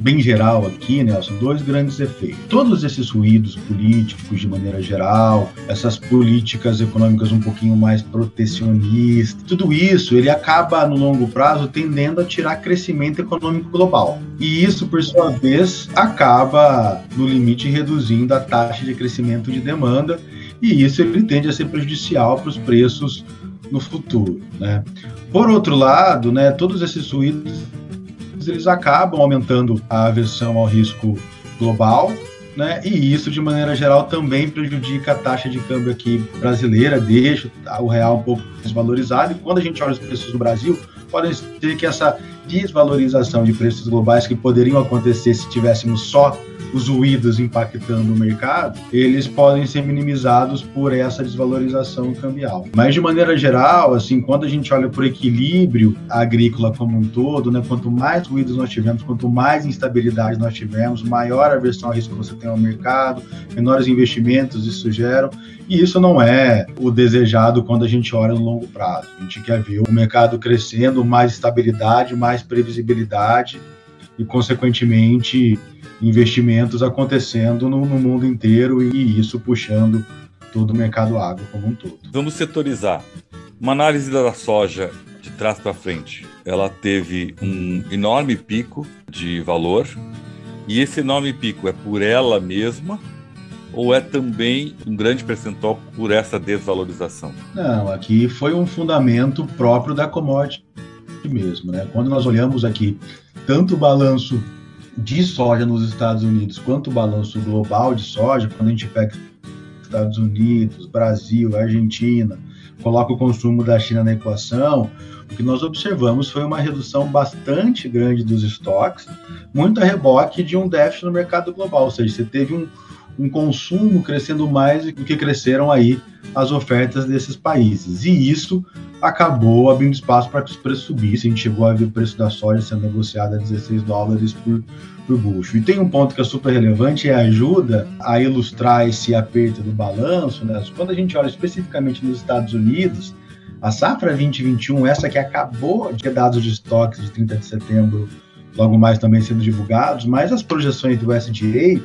bem geral aqui, Nelson, dois grandes efeitos. Todos esses ruídos políticos de maneira geral, essas políticas econômicas um pouquinho mais protecionistas, tudo isso ele acaba no longo prazo tendendo a tirar crescimento econômico global. E isso, por sua vez, acaba no limite reduzindo a taxa de crescimento de demanda e isso ele tende a ser prejudicial para os preços no futuro. Né? Por outro lado, né, todos esses ruídos eles acabam aumentando a aversão ao risco global, né? E isso, de maneira geral, também prejudica a taxa de câmbio aqui brasileira, deixa o real um pouco desvalorizado. E quando a gente olha os preços do Brasil, pode ser que essa desvalorização de preços globais que poderiam acontecer se tivéssemos só os ruídos impactando o mercado, eles podem ser minimizados por essa desvalorização cambial. Mas de maneira geral, assim, quando a gente olha por equilíbrio agrícola como um todo, né, quanto mais ruídos nós tivermos, quanto mais instabilidade nós tivermos, maior a aversão a risco você tem ao mercado, menores investimentos isso geram, e isso não é o desejado quando a gente olha no longo prazo. A gente quer ver o mercado crescendo, mais estabilidade, mais previsibilidade e, consequentemente, investimentos acontecendo no, no mundo inteiro e isso puxando todo o mercado agro como um todo. Vamos setorizar. Uma análise da soja de trás para frente, ela teve um enorme pico de valor e esse enorme pico é por ela mesma ou é também um grande percentual por essa desvalorização? Não, aqui foi um fundamento próprio da commodity mesmo, né? Quando nós olhamos aqui tanto o balanço de soja nos Estados Unidos quanto o balanço global de soja, quando a gente pega Estados Unidos, Brasil, Argentina, coloca o consumo da China na equação, o que nós observamos foi uma redução bastante grande dos estoques, muito a reboque de um déficit no mercado global, ou seja, você teve um, um consumo crescendo mais do que cresceram aí as ofertas desses países. E isso acabou abrindo espaço para que os preços subissem. A gente chegou a ver o preço da soja sendo negociado a 16 dólares por, por bucho. E tem um ponto que é super relevante e ajuda a ilustrar esse aperto do balanço. Né? Quando a gente olha especificamente nos Estados Unidos, a safra 2021, essa que acabou de ter dados de estoques de 30 de setembro, logo mais também sendo divulgados, mas as projeções do SDA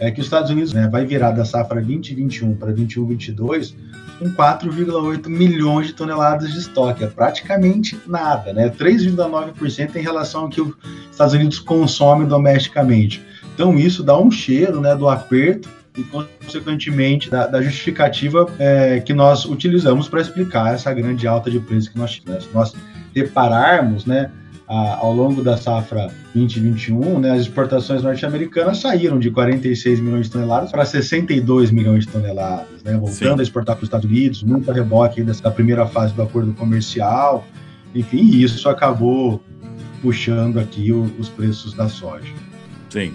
é que os Estados Unidos né, vai virar da safra 2021 para 2022 com 4,8 milhões de toneladas de estoque. É praticamente nada, né? 3,9% em relação ao que os Estados Unidos consomem domesticamente. Então isso dá um cheiro né, do aperto e, consequentemente, da, da justificativa é, que nós utilizamos para explicar essa grande alta de preço que nós tivemos. Nós repararmos, né, a, ao longo da safra 2021, né, as exportações norte-americanas saíram de 46 milhões de toneladas para 62 milhões de toneladas, né, voltando Sim. a exportar para os Estados Unidos, muito a reboque dessa primeira fase do acordo comercial, enfim, isso acabou puxando aqui o, os preços da soja. Sim.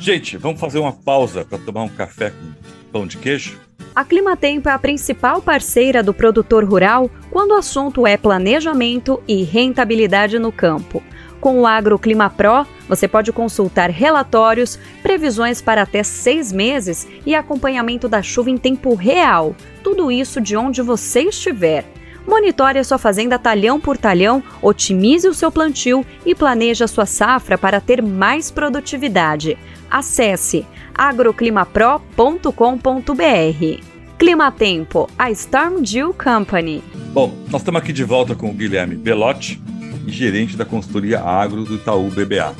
Gente, vamos fazer uma pausa para tomar um café com pão de queijo? A Climatempo é a principal parceira do produtor rural quando o assunto é planejamento e rentabilidade no campo. Com o AgroClima Pro, você pode consultar relatórios, previsões para até seis meses e acompanhamento da chuva em tempo real. Tudo isso de onde você estiver. Monitore a sua fazenda talhão por talhão, otimize o seu plantio e planeje a sua safra para ter mais produtividade. Acesse agroclimapro.com.br. Clima Tempo, a Storm Dew Company. Bom, nós estamos aqui de volta com o Guilherme Belotti, gerente da consultoria agro do Itaú BBA.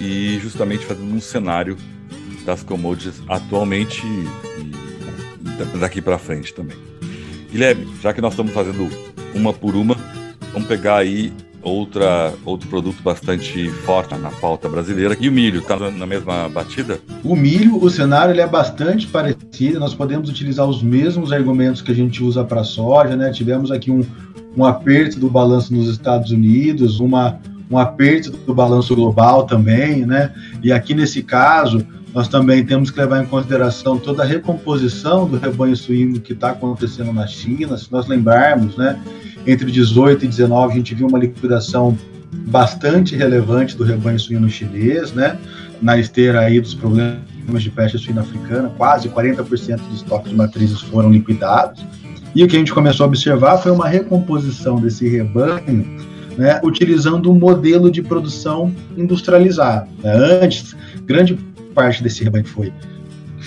E justamente fazendo um cenário das commodities atualmente e daqui para frente também. Guilherme, já que nós estamos fazendo uma por uma, vamos pegar aí outra, outro produto bastante forte na pauta brasileira. E o milho, está na mesma batida? O milho, o cenário ele é bastante parecido, nós podemos utilizar os mesmos argumentos que a gente usa para soja, né? Tivemos aqui um, um aperto do balanço nos Estados Unidos, uma, um aperto do balanço global também, né? E aqui nesse caso, nós também temos que levar em consideração toda a recomposição do rebanho suíno que está acontecendo na China. Se nós lembrarmos, né, entre 18 e 19 a gente viu uma liquidação bastante relevante do rebanho suíno chinês, né, na esteira aí dos problemas de peste suína africana, quase 40% dos estoques de matrizes foram liquidados. E o que a gente começou a observar foi uma recomposição desse rebanho, né, utilizando um modelo de produção industrializado. Né? Antes, grande parte desse rebanho foi,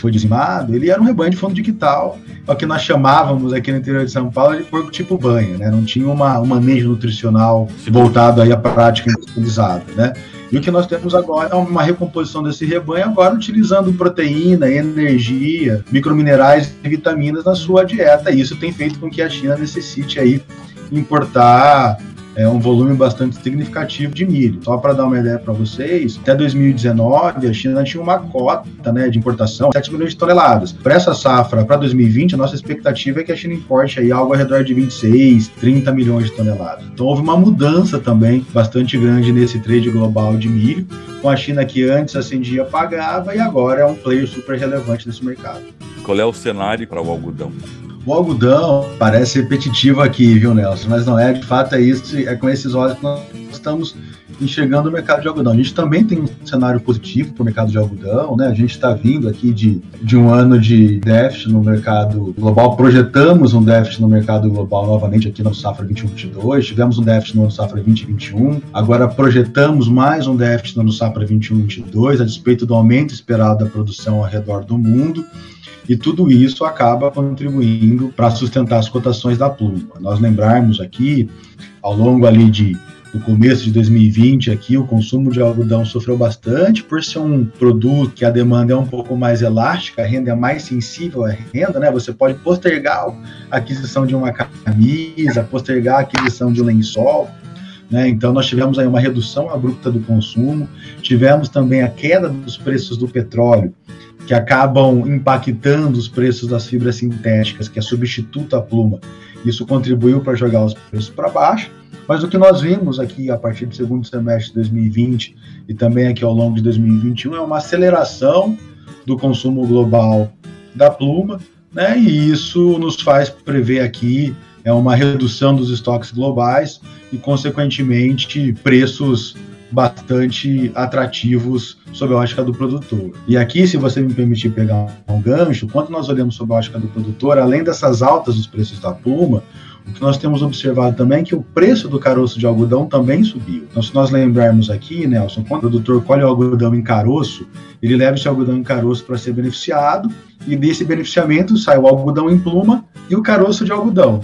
foi dizimado, ele era um rebanho de fundo de quintal, é o que nós chamávamos aqui no interior de São Paulo de porco tipo banho, né? Não tinha uma, um manejo nutricional voltado aí à prática industrializada, né? E o que nós temos agora é uma recomposição desse rebanho, agora utilizando proteína, energia, microminerais e vitaminas na sua dieta. E isso tem feito com que a China necessite aí importar é um volume bastante significativo de milho. Só para dar uma ideia para vocês, até 2019 a China tinha uma cota né, de importação de 7 milhões de toneladas. Para essa safra, para 2020, a nossa expectativa é que a China importe aí algo ao redor de 26, 30 milhões de toneladas. Então houve uma mudança também bastante grande nesse trade global de milho, com a China que antes acendia pagava e agora é um player super relevante nesse mercado. Qual é o cenário para o algodão? O algodão parece repetitivo aqui, viu, Nelson? Mas não é, de fato é isso, é com esses olhos que nós estamos enxergando o mercado de algodão. A gente também tem um cenário positivo para o mercado de algodão, né? A gente está vindo aqui de, de um ano de déficit no mercado global, projetamos um déficit no mercado global novamente aqui no Safra 21-22, tivemos um déficit no Safra 2021, agora projetamos mais um déficit no Safra 21-22, a despeito do aumento esperado da produção ao redor do mundo e tudo isso acaba contribuindo para sustentar as cotações da pluma. Nós lembrarmos aqui, ao longo ali de no começo de 2020 aqui, o consumo de algodão sofreu bastante por ser um produto que a demanda é um pouco mais elástica, a renda é mais sensível à renda, né? Você pode postergar a aquisição de uma camisa, postergar a aquisição de um lençol, né? Então nós tivemos aí uma redução abrupta do consumo, tivemos também a queda dos preços do petróleo, que acabam impactando os preços das fibras sintéticas, que é substituto à pluma. Isso contribuiu para jogar os preços para baixo, mas o que nós vimos aqui a partir do segundo semestre de 2020 e também aqui ao longo de 2021 é uma aceleração do consumo global da pluma, né? E isso nos faz prever aqui é uma redução dos estoques globais e, consequentemente, preços bastante atrativos sob a ótica do produtor. E aqui, se você me permitir pegar um gancho, quando nós olhamos sob a ótica do produtor, além dessas altas dos preços da pluma, o que nós temos observado também é que o preço do caroço de algodão também subiu. Então, se nós lembrarmos aqui, Nelson, quando o produtor colhe o algodão em caroço, ele leva esse algodão em caroço para ser beneficiado, e desse beneficiamento sai o algodão em pluma e o caroço de algodão.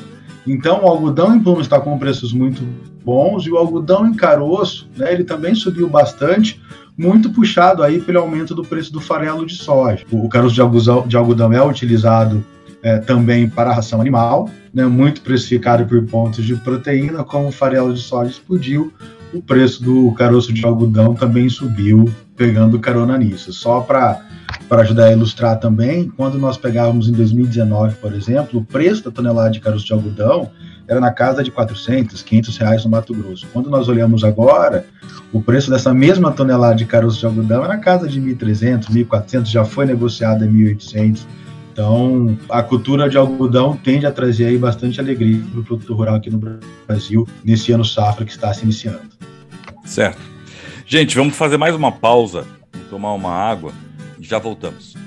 Então, o algodão em pluma está com preços muito bons e o algodão em caroço, né, ele também subiu bastante, muito puxado aí pelo aumento do preço do farelo de soja. O caroço de algodão, é utilizado é, também para a ração animal, né, muito precificado por pontos de proteína, como o farelo de soja explodiu, o preço do caroço de algodão também subiu, pegando carona nisso. Só para ajudar a ilustrar também, quando nós pegávamos em 2019, por exemplo, o preço da tonelada de caroço de algodão era na casa de 400, 500 reais no Mato Grosso. Quando nós olhamos agora, o preço dessa mesma tonelada de caroço de algodão é na casa de 1.300, 1.400, já foi negociado em 1.800. Então, a cultura de algodão tende a trazer aí bastante alegria para o produto rural aqui no Brasil, nesse ano safra que está se iniciando. Certo. Gente, vamos fazer mais uma pausa, tomar uma água já voltamos.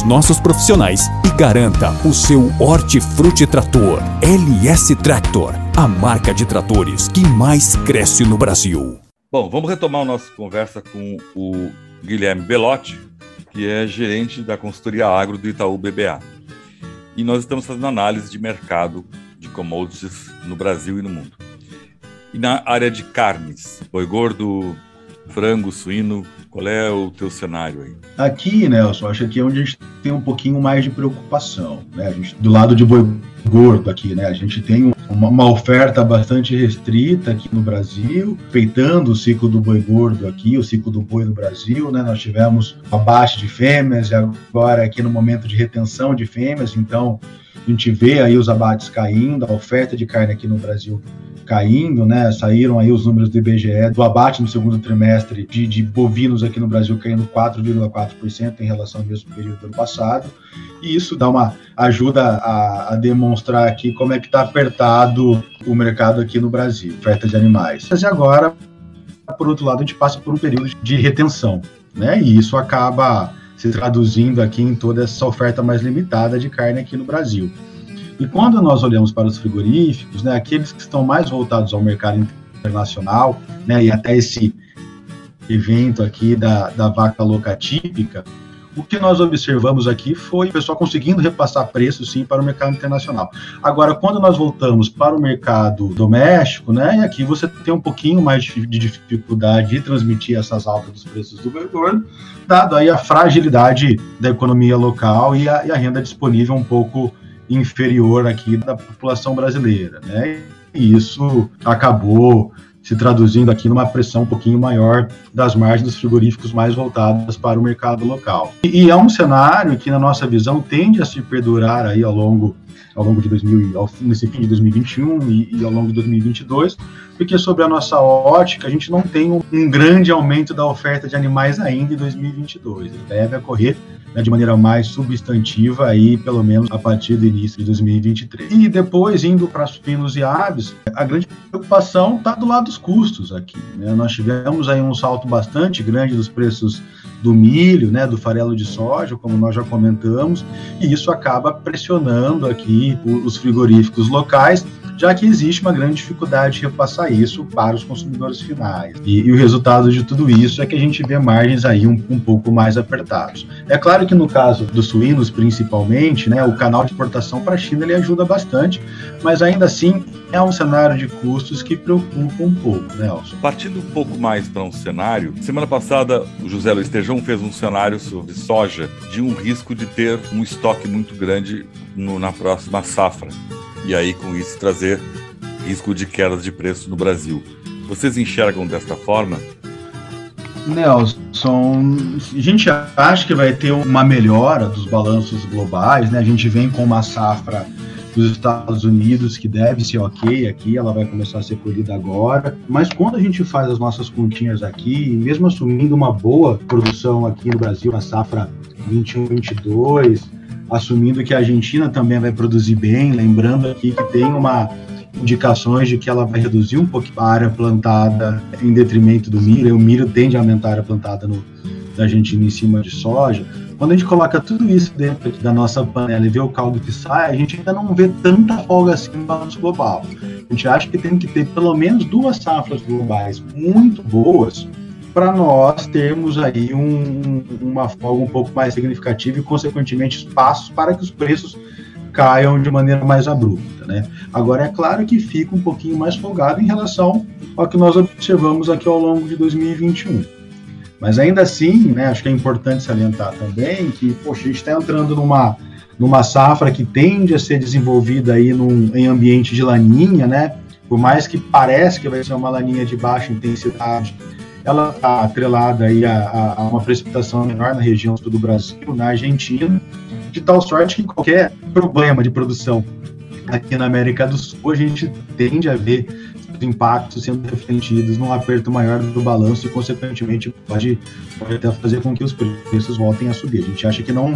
nossos profissionais e garanta o seu Hortifruti Trator LS Tractor, a marca de tratores que mais cresce no Brasil. Bom, vamos retomar a nossa conversa com o Guilherme Belotti, que é gerente da consultoria agro do Itaú BBA. E nós estamos fazendo análise de mercado de commodities no Brasil e no mundo. E na área de carnes, boi gordo, frango, suíno, qual é o teu cenário aí? Aqui, Nelson, acho que é onde a gente tem um pouquinho mais de preocupação. Né? A gente, do lado de boi gordo aqui, né? A gente tem uma, uma, oferta bastante restrita aqui no Brasil, respeitando o ciclo do boi gordo aqui, o ciclo do boi no Brasil, né? Nós tivemos abate de fêmeas e agora aqui no momento de retenção de fêmeas, então a gente vê aí os abates caindo, a oferta de carne aqui no Brasil caindo, né? Saíram aí os números do IBGE do abate no segundo trimestre de, de bovinos aqui no Brasil caindo 4,4% em relação ao mesmo período do ano passado. E isso dá uma ajuda a, a demonstrar aqui como é que está apertado o mercado aqui no Brasil, oferta de animais. Mas agora, por outro lado, a gente passa por um período de retenção, né? E isso acaba se traduzindo aqui em toda essa oferta mais limitada de carne aqui no Brasil. E quando nós olhamos para os frigoríficos, né, aqueles que estão mais voltados ao mercado internacional, né, e até esse evento aqui da, da vaca louca típica, o que nós observamos aqui foi o pessoal conseguindo repassar preço, sim, para o mercado internacional. Agora, quando nós voltamos para o mercado doméstico, né, aqui você tem um pouquinho mais de dificuldade de transmitir essas altas dos preços do governo, dado aí a fragilidade da economia local e a, e a renda disponível um pouco inferior aqui da população brasileira, né? E isso acabou se traduzindo aqui numa pressão um pouquinho maior das margens dos frigoríficos mais voltadas para o mercado local. E, e é um cenário que, na nossa visão, tende a se perdurar aí ao longo ao longo de 2000, ao, nesse fim de 2021 e, e, ao longo de 2022, porque sobre a nossa ótica a gente não tem um, um grande aumento da oferta de animais ainda em 2022. Ele deve ocorrer né, de maneira mais substantiva aí, pelo menos a partir do início de 2023. E depois, indo para suínos e aves, a grande preocupação está do lado dos custos aqui. Né? Nós tivemos aí um salto bastante grande dos preços do milho, né, do farelo de soja, como nós já comentamos, e isso acaba pressionando aqui os frigoríficos locais já que existe uma grande dificuldade de repassar isso para os consumidores finais. E, e o resultado de tudo isso é que a gente vê margens aí um, um, pouco mais apertados. É claro que no caso dos suínos, principalmente, né, o canal de exportação para a China ele ajuda bastante, mas ainda assim é um cenário de custos que preocupa um pouco, né? Partindo um pouco mais para um cenário, semana passada o José Luiz Tejão fez um cenário sobre soja de um risco de ter um estoque muito grande no, na próxima safra e aí com isso trazer risco de queda de preço no Brasil. Vocês enxergam desta forma? Nelson, a gente acha que vai ter uma melhora dos balanços globais, né? A gente vem com uma safra dos Estados Unidos que deve ser ok aqui, ela vai começar a ser colhida agora. Mas quando a gente faz as nossas continhas aqui, mesmo assumindo uma boa produção aqui no Brasil, a safra 21-22, assumindo que a Argentina também vai produzir bem, lembrando aqui que tem uma indicações de que ela vai reduzir um pouco a área plantada em detrimento do milho, e o milho tende a aumentar a área plantada no, da Argentina em cima de soja. Quando a gente coloca tudo isso dentro da nossa panela e vê o caldo que sai, a gente ainda não vê tanta folga assim no balanço global. A gente acha que tem que ter pelo menos duas safras globais muito boas para nós termos aí um, uma folga um pouco mais significativa e, consequentemente, espaços para que os preços caiam de maneira mais abrupta. Né? Agora, é claro que fica um pouquinho mais folgado em relação ao que nós observamos aqui ao longo de 2021. Mas ainda assim, né, acho que é importante salientar também que poxa, a gente está entrando numa, numa safra que tende a ser desenvolvida aí num, em ambiente de laninha, né? Por mais que pareça que vai ser uma laninha de baixa intensidade, ela está atrelada aí a, a, uma precipitação menor na região do Brasil, na Argentina, de tal sorte que qualquer problema de produção aqui na América do Sul, a gente tende a ver os impactos sendo refletidos num aperto maior do balanço e, consequentemente, pode, pode até fazer com que os preços voltem a subir. A gente acha que não.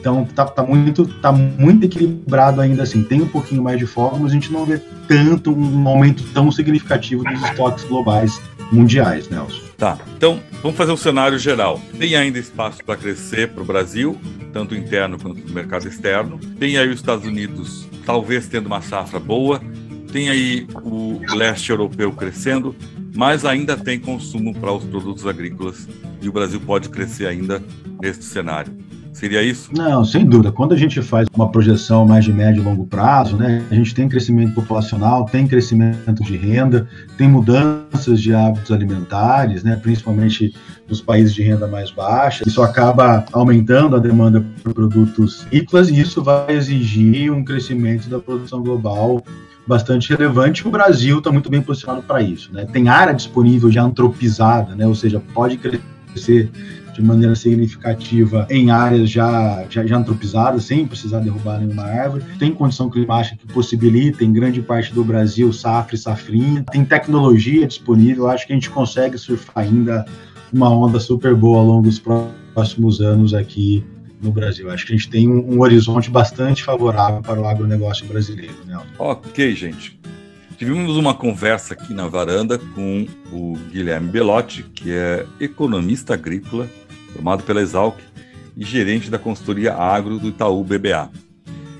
Então, tá, tá, muito, tá muito equilibrado ainda assim. Tem um pouquinho mais de foco, mas a gente não vê tanto um aumento tão significativo dos estoques globais mundiais, Nelson. Tá, então vamos fazer um cenário geral. Tem ainda espaço para crescer para o Brasil, tanto interno quanto no mercado externo. Tem aí os Estados Unidos, talvez tendo uma safra boa. Tem aí o leste europeu crescendo, mas ainda tem consumo para os produtos agrícolas e o Brasil pode crescer ainda neste cenário. Seria isso? Não, sem dúvida. Quando a gente faz uma projeção mais de médio e longo prazo, né, a gente tem crescimento populacional, tem crescimento de renda, tem mudanças de hábitos alimentares, né, principalmente nos países de renda mais baixa. Isso acaba aumentando a demanda por produtos agrícolas e isso vai exigir um crescimento da produção global bastante relevante. O Brasil está muito bem posicionado para isso. Né? Tem área disponível já antropizada, né? ou seja, pode crescer de maneira significativa em áreas já, já, já antropizadas, sem precisar derrubar nenhuma árvore. Tem condição climática que possibilita, em grande parte do Brasil, safra e safrinha. Tem tecnologia disponível. Acho que a gente consegue surfar ainda uma onda super boa ao longo dos próximos anos aqui no Brasil. Acho que a gente tem um, um horizonte bastante favorável para o agronegócio brasileiro. Né? Ok, gente. Tivemos uma conversa aqui na varanda com o Guilherme Belotti, que é economista agrícola formado pela Exalc e gerente da consultoria agro do Itaú BBA.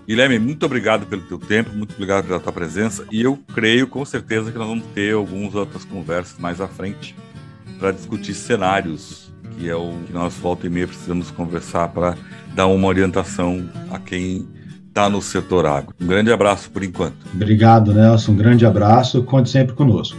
Guilherme, muito obrigado pelo teu tempo, muito obrigado pela tua presença e eu creio com certeza que nós vamos ter algumas outras conversas mais à frente para discutir cenários, que é o que nós volta e meia precisamos conversar para dar uma orientação a quem está no setor agro. Um grande abraço por enquanto. Obrigado, Nelson. Um grande abraço. Conte sempre conosco.